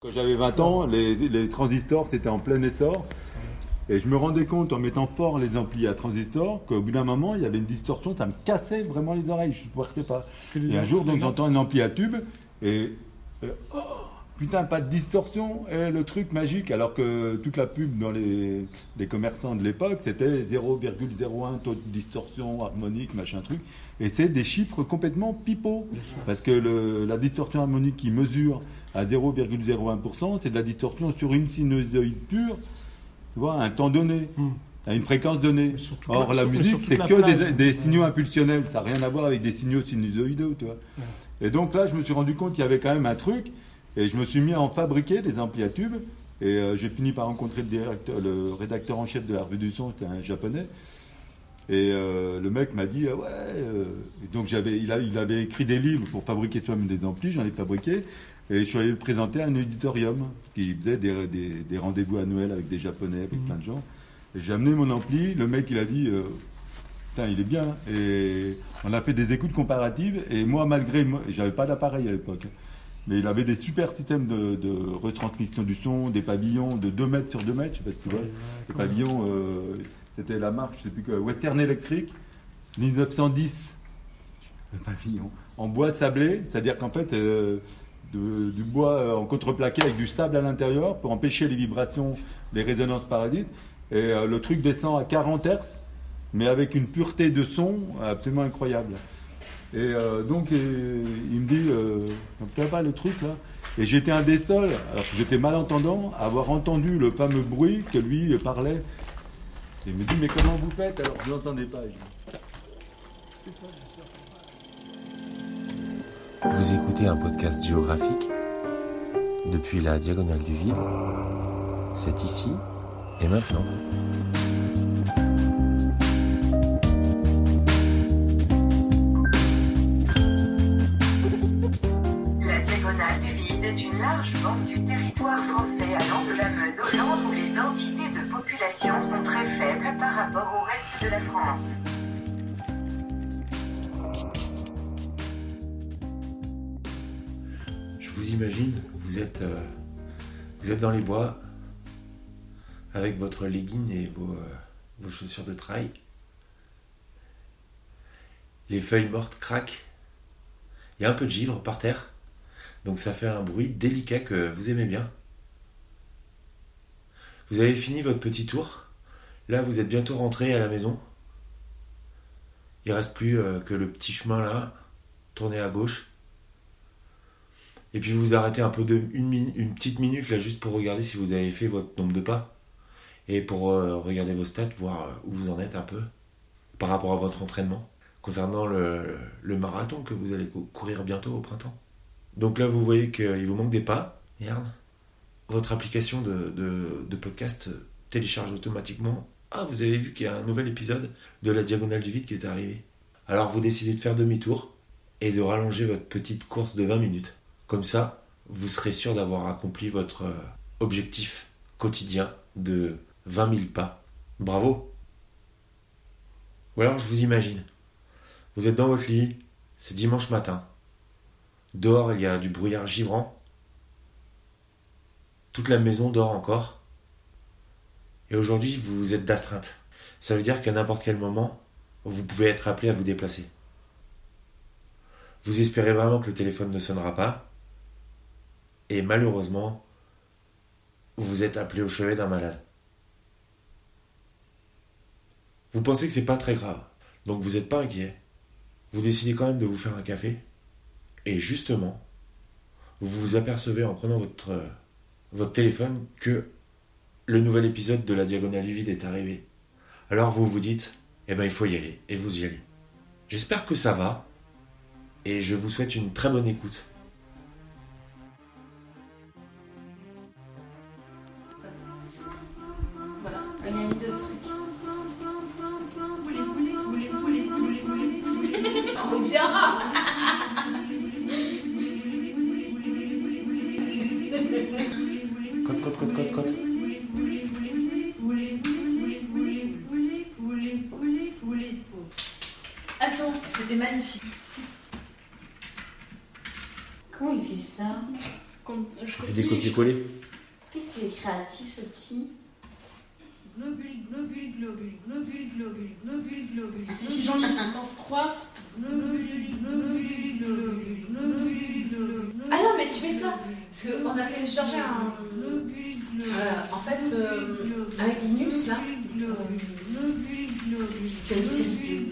Quand j'avais 20 ans, les, les transistors c'était en plein essor. Et je me rendais compte en mettant fort les amplis à transistors qu'au bout d'un moment il y avait une distorsion, ça me cassait vraiment les oreilles, je ne supportais pas. Et un jour donc j'entends un ampli à tube et, et, oh, putain pas de distorsion et le truc magique alors que toute la pub dans les, les commerçants de l'époque c'était 0,01 taux de distorsion harmonique machin truc et c'est des chiffres complètement pipeaux parce que le, la distorsion harmonique qui mesure à 0,01%, c'est de la distorsion sur une sinusoïde pure, tu vois, à un temps donné, Hmm. à une fréquence donnée. Or, la musique, c'est que plage. des, des signaux impulsionnels, ça n'a rien à voir avec des signaux sinusoïdaux, tu vois. Et donc là, je me suis rendu compte qu'il y avait quand même un truc, et je me suis mis à en fabriquer des amplis à tubes, et euh, j'ai fini par rencontrer le, rédacteur en chef de la revue du son, c'était un japonais, et euh, le mec m'a dit, ouais, euh, et donc j'avais, il, il avait écrit des livres pour fabriquer soi-même des amplis, j'en ai fabriqué, et je suis allé le présenter à un auditorium qui faisait des, des- rendez-vous annuels avec des japonais, avec plein de gens. J'ai amené mon ampli, le mec il a dit, putain il est bien, et on a fait des écoutes comparatives, et moi malgré, j'avais pas d'appareil à l'époque, mais il avait des super systèmes de, de retransmission du son, des pavillons de 2 mètres sur 2 mètres, je sais pas si tu vois. Le pavillon, euh, c'était la marque, je sais plus quoi, Western Electric, 1910. Le pavillon. En bois sablé, c'est-à-dire qu'en fait, euh, de- du bois euh, en contreplaqué avec du sable à l'intérieur pour empêcher les vibrations, les résonances parasites. Et euh, le truc descend à 40 Hz, mais avec une pureté de son absolument incroyable. Et euh, donc, il me dit, euh, t'as pas le truc là? Et j'étais un des seuls, alors que j'étais malentendant, à avoir entendu le fameux bruit que lui parlait. Il me dit, mais comment vous faites? Alors Je n'entendais pas. Je dis, Vous écoutez un podcast géographique? Depuis la diagonale du vide. C'est ici et maintenant. Euh, vous êtes dans les bois avec votre legging et vos, euh, vos chaussures de trail. Les feuilles mortes craquent. Il y a un peu de givre par terre. Donc ça fait un bruit délicat que vous aimez bien. Vous avez fini votre petit tour. Là, vous êtes bientôt rentré à la maison. Il reste plus euh, que le petit chemin là, tourné à gauche. Et puis vous arrêtez un peu de une, une petite minute là juste pour regarder si vous avez fait votre nombre de pas et pour euh, regarder vos stats, voir euh, où vous en êtes un peu par rapport à votre entraînement concernant le, marathon que vous allez cou- courir bientôt au printemps. Donc là vous voyez qu'il vous manque des pas. Merde. Votre application de podcast télécharge automatiquement. Ah, vous avez vu qu'il y a un nouvel épisode de la Diagonale du Vide qui est arrivé. Alors vous décidez de faire demi-tour et de rallonger votre petite course de 20 minutes. Comme ça, vous serez sûr d'avoir accompli votre euh, objectif quotidien de 20 000 pas. Bravo Ou alors je vous imagine. Vous êtes dans votre lit, c'est dimanche matin. Dehors, il y a du brouillard givrant. Toute la maison dort encore. Et aujourd'hui, vous êtes d'astreinte. Ça veut dire qu'à n'importe quel moment, vous pouvez être appelé à vous déplacer. Vous espérez vraiment que le téléphone ne sonnera pas. Et malheureusement, vous êtes appelé au chevet d'un malade. Vous pensez que c'est pas très grave. Donc vous n'êtes pas inquiet. Vous décidez quand même de vous faire un café. Et justement, vous vous apercevez en prenant votre, téléphone que le nouvel épisode de la Diagonale Vide est arrivé. Alors vous vous dites, eh ben il faut y aller. Et vous y allez. J'espère que ça va. Et je vous souhaite une très bonne écoute. Trop bien. Attends, c'était magnifique. Comment il fait ça Quand je copie, des copier-coller. Qu'est-ce qu'il est créatif ce petit Globule, globule, globule, globule, globule, globule, globule. Et si j'en lis 53 Ah non, mais tu fais ça Parce qu'on a téléchargé un. Euh, en fait, euh, avec Linux, là, tu as une série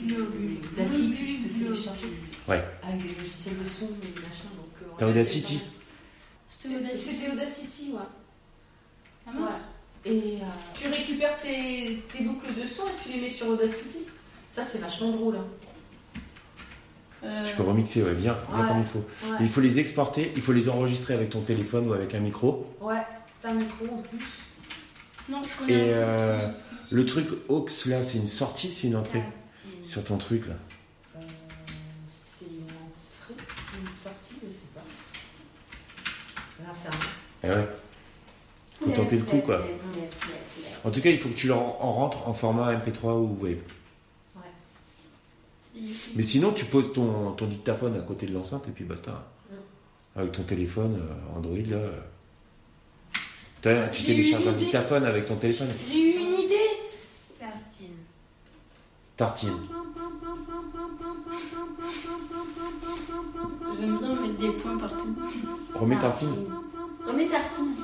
d'applis que tu peux télécharger. Ouais. Avec des logiciels de son et. Donc, euh, T'as Audacity. C'était Audacity. Ouais. Ah mince. Et euh, tu récupères tes, tes boucles de son et tu les mets sur Audacity. Ça, c'est vachement drôle. hein. Euh, Tu peux remixer, ouais, bien, bien Ouais. comme il faut. Ouais. Il faut les exporter, il faut les enregistrer avec ton téléphone ou avec un micro. Ouais, t'as un micro en plus. Non, je connais Et euh, le truc aux là, c'est une sortie, c'est une entrée sur ton truc là. Euh, c'est une entrée, une sortie, je sais pas. Là, c'est un. Et ouais. Faut tenter le coup quoi. En tout cas, il faut que tu en rentres en format MP3 ou Wave. Mais sinon, tu poses ton, ton dictaphone à côté de l'enceinte et puis basta. Mm. Avec ton téléphone euh, Android là. euh. T'as- Tu télécharges un dictaphone avec ton téléphone. J'ai eu une idée Tartine. Tartine. J'aime bien mettre des points partout. Remets tartine. Remets tartine.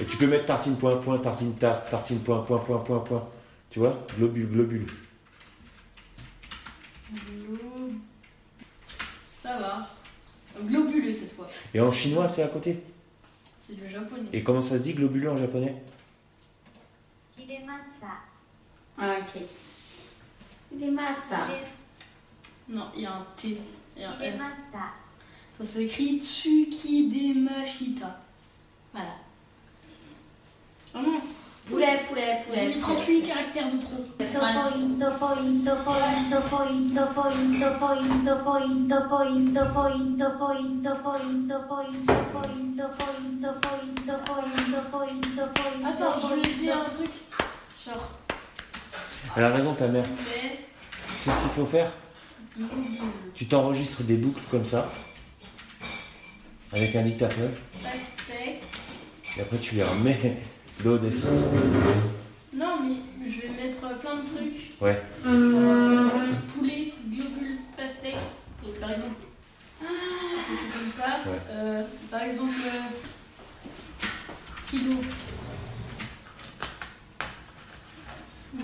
Et tu peux mettre tartine point point tartine tar, tartine point point point point point. Tu vois? Globule globule. Ça va. Globuleux cette fois. Et en chinois, c'est à côté? C'est du japonais. Et comment ça se dit globuleux en japonais? Kidemasta. Ah, ok. Des masta. Non, il y a un T et un S. Ça s'écrit Tsukidemashita. Voilà. Oh mince. Poulet, poulet, poulet. J'ai mis 38 caractères de trop. Attends, je vais essayer un truc. Genre. Elle a raison, ta mère. Mais. C'est ce qu'il faut faire. Tu t'enregistres des boucles comme ça. Avec un dictaphone. Et après, tu les remets d'Audacity. Non, mais je vais mettre plein de trucs. Ouais. Euh, poulet, globule, pastèque. Et par exemple. C'est tout comme ça. Ouais. Euh, par exemple. euh, kilo.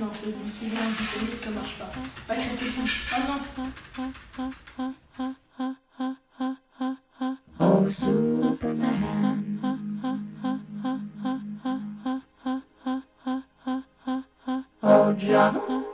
Non, ça se dit kilo en japonais, ça marche pas. Pas quelque ça. Ah non. So love.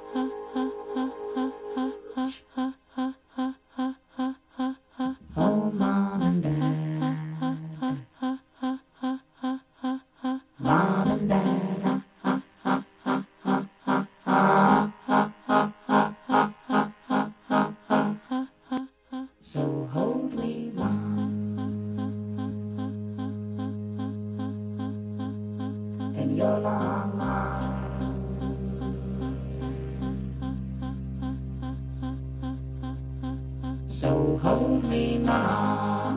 so hold me now.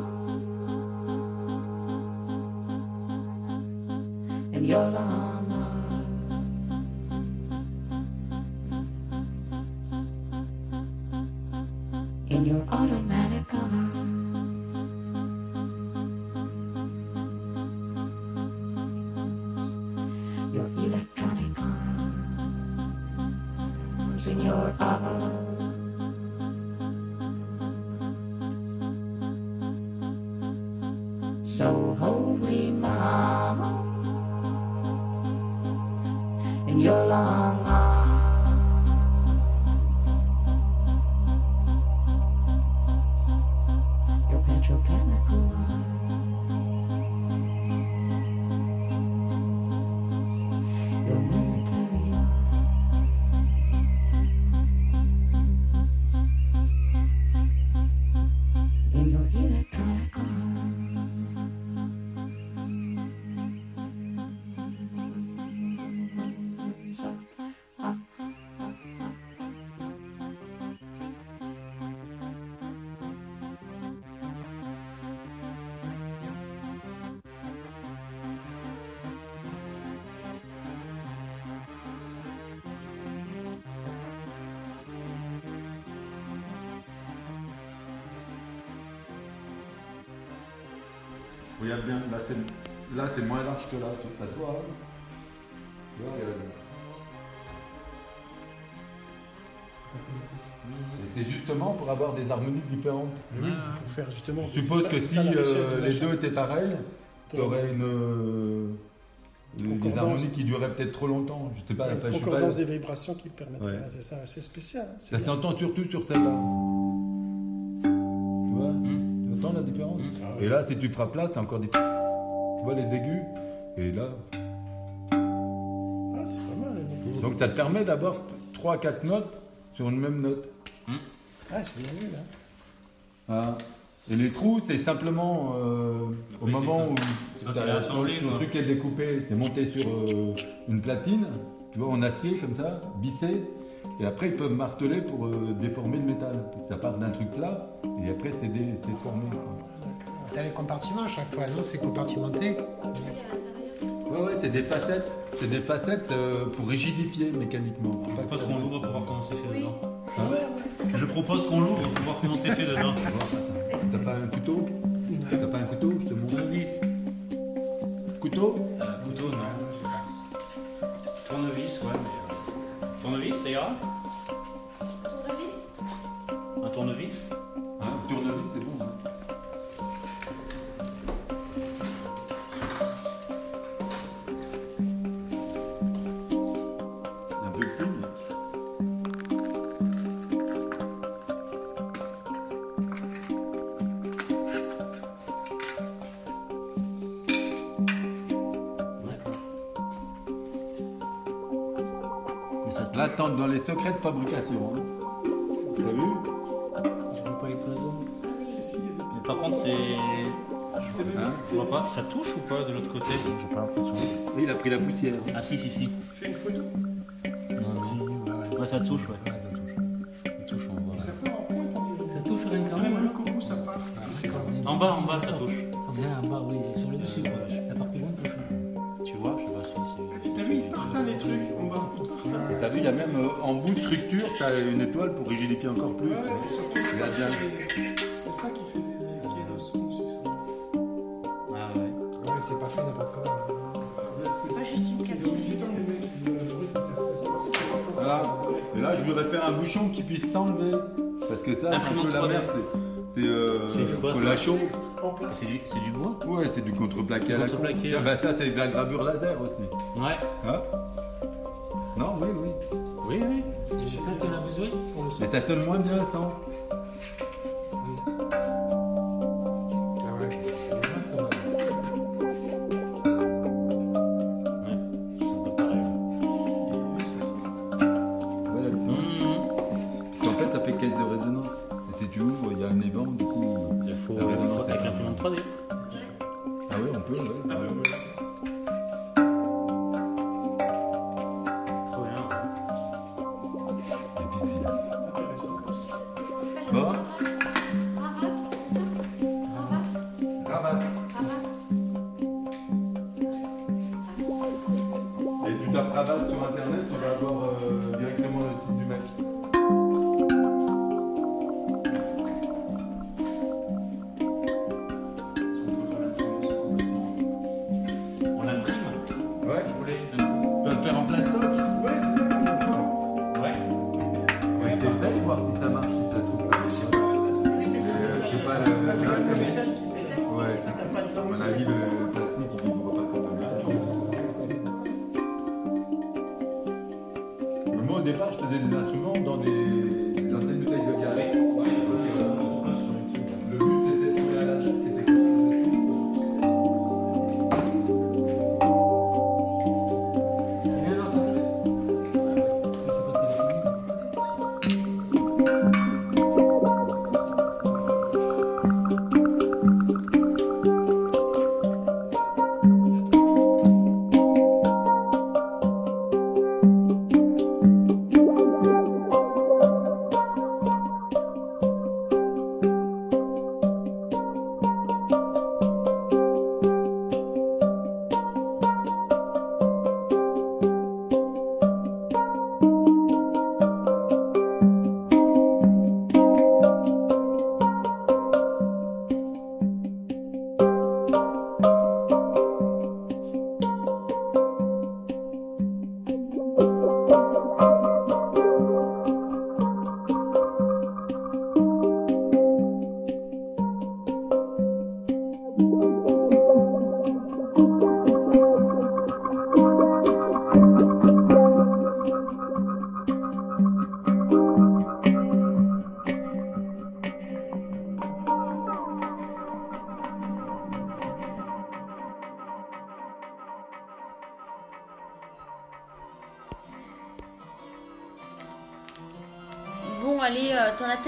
And your love. In your long arms. Regarde bien, là c'est, là, c'est moins large que là, tu ça te voit. hein? Tu vois, regarde. Et c'est justement pour avoir des harmonies différentes. Oui, pour faire justement. Je suppose que si ça la euh, la les deux étaient pareils, tu aurais une, euh, des Concordance. harmonies qui duraient peut-être trop longtemps. Je sais pas, pas. concordance des vibrations qui permettent. Ouais. C'est ça, c'est spécial. hein, c'est Ça bien. s'entend surtout sur celle-là. Entends la différence Et là, si tu frappes là, t'as encore des. Tu vois les aigus Et là. Ah, c'est pas mal. Donc ça te permet d'avoir 3-4 notes sur une même note. Ah, c'est bien vu là. Hein. Et les trous, c'est simplement euh, au moment où c'est quand assemblé, ton truc est découpé, t'es monté sur euh, une platine, tu vois, en acier comme ça, bissé, et après ils peuvent marteler pour euh, déformer le métal. Ça part d'un truc plat, et après c'est dé- c'est formé. quoi. T'as les compartiments à chaque fois, non C'est compartimenté Ouais, ouais, c'est des facettes, c'est des facettes euh, pour rigidifier mécaniquement. Je propose qu'on l'ouvre pour voir comment c'est fait dedans. Hein Je propose qu'on l'ouvre pour voir comment c'est fait dedans. T'as pas un couteau? T'as pas un couteau? Tournevis Hein, tournevis, c'est bon. hein. Un peu plus. mais- Mais ça Là, t'entres dans les secrets de fabrication. C'est. Hein Je vois pas. Ça touche ou pas de l'autre côté J'ai pas l'impression. Il a pris la poussière. Ah, si, si, si. Fais une photo. Non, non. Ouais, ça touche, ouais. Ouais, ça touche. Ça touche, on voit. Ça part en pointe. Ça touche rien quand même. le coco, ça part. C'est pas En bas, en bas, ça touche. Bien en bas, oui, sur le dessus. La partie loin touche. Tu vois Je sais pas si c'est. T'as vu, ils partent hein, les trucs en bas. Hein. Et t'as vu, il y a même euh, en bout de structure, t'as une étoile pour rigidifier encore plus. Ouais, surtout, c'est c'est ça qui fait c'est pas fait n'importe comment. C'est pas juste une capsule. ça fait ça. Voilà. Et là, je voudrais faire un bouchon qui puisse s'enlever. Parce que ça, c'est un Imprimante peu la 3D. merde. c'est- C'est euh, ça place. C'est du, c'est du bois Ouais, c'est du contreplaqué à la con. Ouais. bah, ça, c'est de la gravure laser aussi. Ouais. Hein? Non, oui, oui. Oui, oui. C'est ça que tu en as besoin? Mais ça sonne moins bien sans.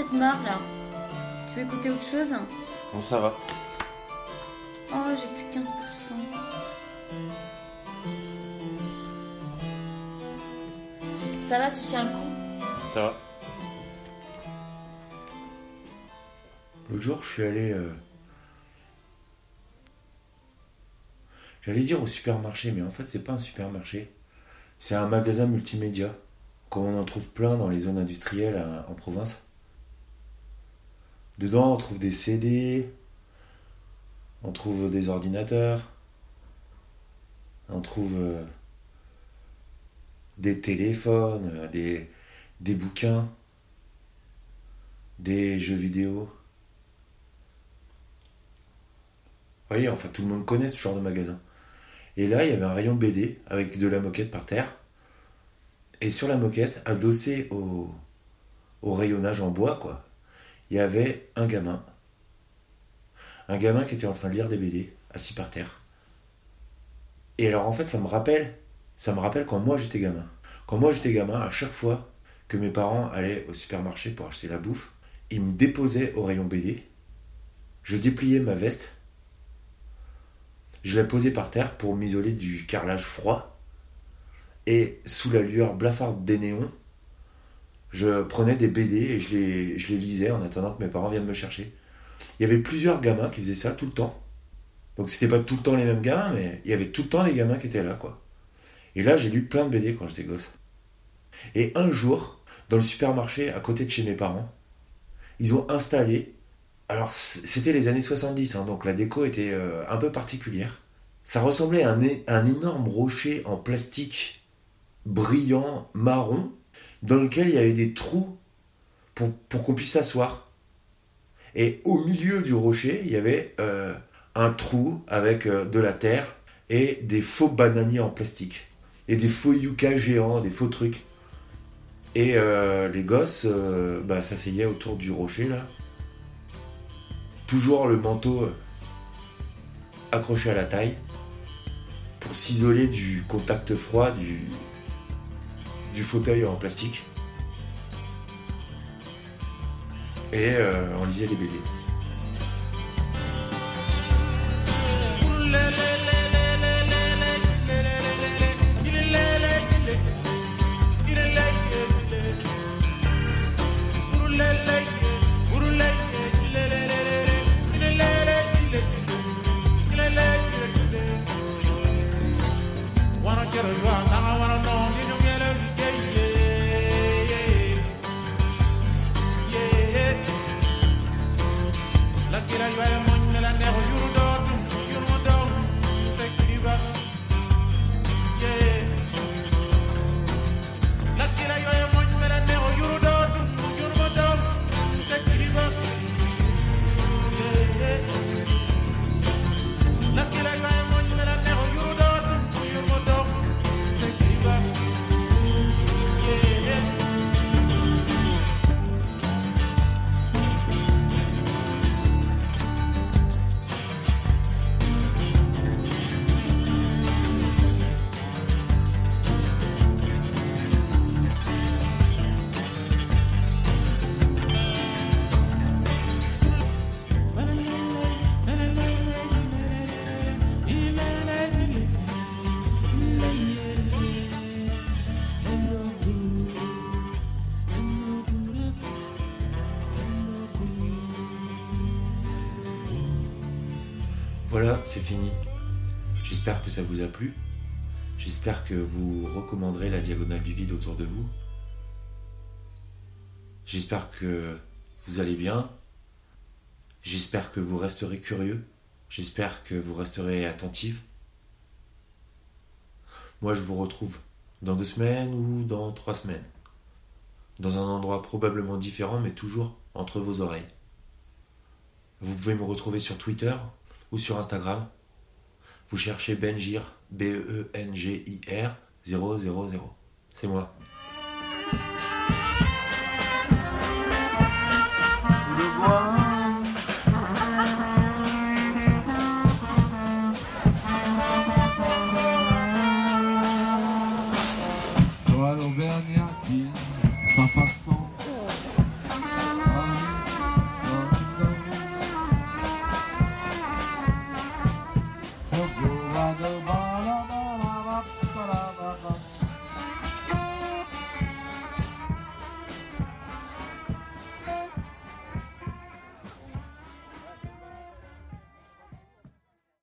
Peut-être marre là. Tu veux écouter autre chose? Bon, ça va. Oh, j'ai plus 15%. Ça va, tu tiens le coup? Ça va. L'autre jour, je suis allé. euh, J'allais dire au supermarché, mais en fait, c'est pas un supermarché. C'est un magasin multimédia. Comme on en trouve plein dans les zones industrielles à- en province. Dedans, on trouve des CD, on trouve des ordinateurs, on trouve euh, des téléphones, euh, des, bouquins, des jeux vidéo. Vous voyez, enfin tout le monde connaît ce genre de magasin. Et là, il y avait un rayon BD avec de la moquette par terre. Et sur la moquette, adossé au rayonnage en bois, quoi, il y avait un gamin. Un gamin qui était en train de lire des BD, assis par terre. Et alors en fait, ça me rappelle, ça me rappelle quand moi j'étais gamin. Quand moi j'étais gamin, à chaque fois que mes parents allaient au supermarché pour acheter la bouffe, ils me déposaient au rayon BD. Je dépliais ma veste. Je la posais par terre pour m'isoler du carrelage froid. Et sous la lueur blafarde des néons, je prenais des BD et je les, je les lisais en attendant que mes parents viennent me chercher. Il y avait plusieurs gamins qui faisaient ça tout le temps. Donc c'était pas tout le temps les mêmes gamins, mais il y avait tout le temps des gamins qui étaient là, quoi. Et là, j'ai lu plein de BD quand j'étais gosse. Et un jour, dans le supermarché à côté de chez mes parents, ils ont installé. Alors, c'était les années 70, hein, donc la déco était euh, un peu particulière. Ça ressemblait à un, un énorme rocher en plastique brillant, marron, dans lequel il y avait des trous pour, qu'on puisse s'asseoir. Et au milieu du rocher, il y avait euh, un trou avec euh, de la terre et des faux bananiers en plastique. Et des faux yucca géants, des faux trucs. Et euh, les gosses bah, s'asseyaient autour du rocher là. Toujours le manteau accroché à la taille pour s'isoler du contact froid du, du fauteuil en plastique. Et euh, on lisait des BD. Voilà, c'est fini. J'espère que ça vous a plu. J'espère que vous recommanderez la diagonale du vide autour de vous. J'espère que vous allez bien. J'espère que vous resterez curieux. J'espère que vous resterez attentifs. Moi, je vous retrouve dans deux semaines ou dans trois semaines. Dans un endroit probablement différent, mais toujours entre vos oreilles. Vous pouvez me retrouver sur Twitter sur Instagram. Vous cherchez Benjir, B-E-N-G-I-R 000. C'est moi.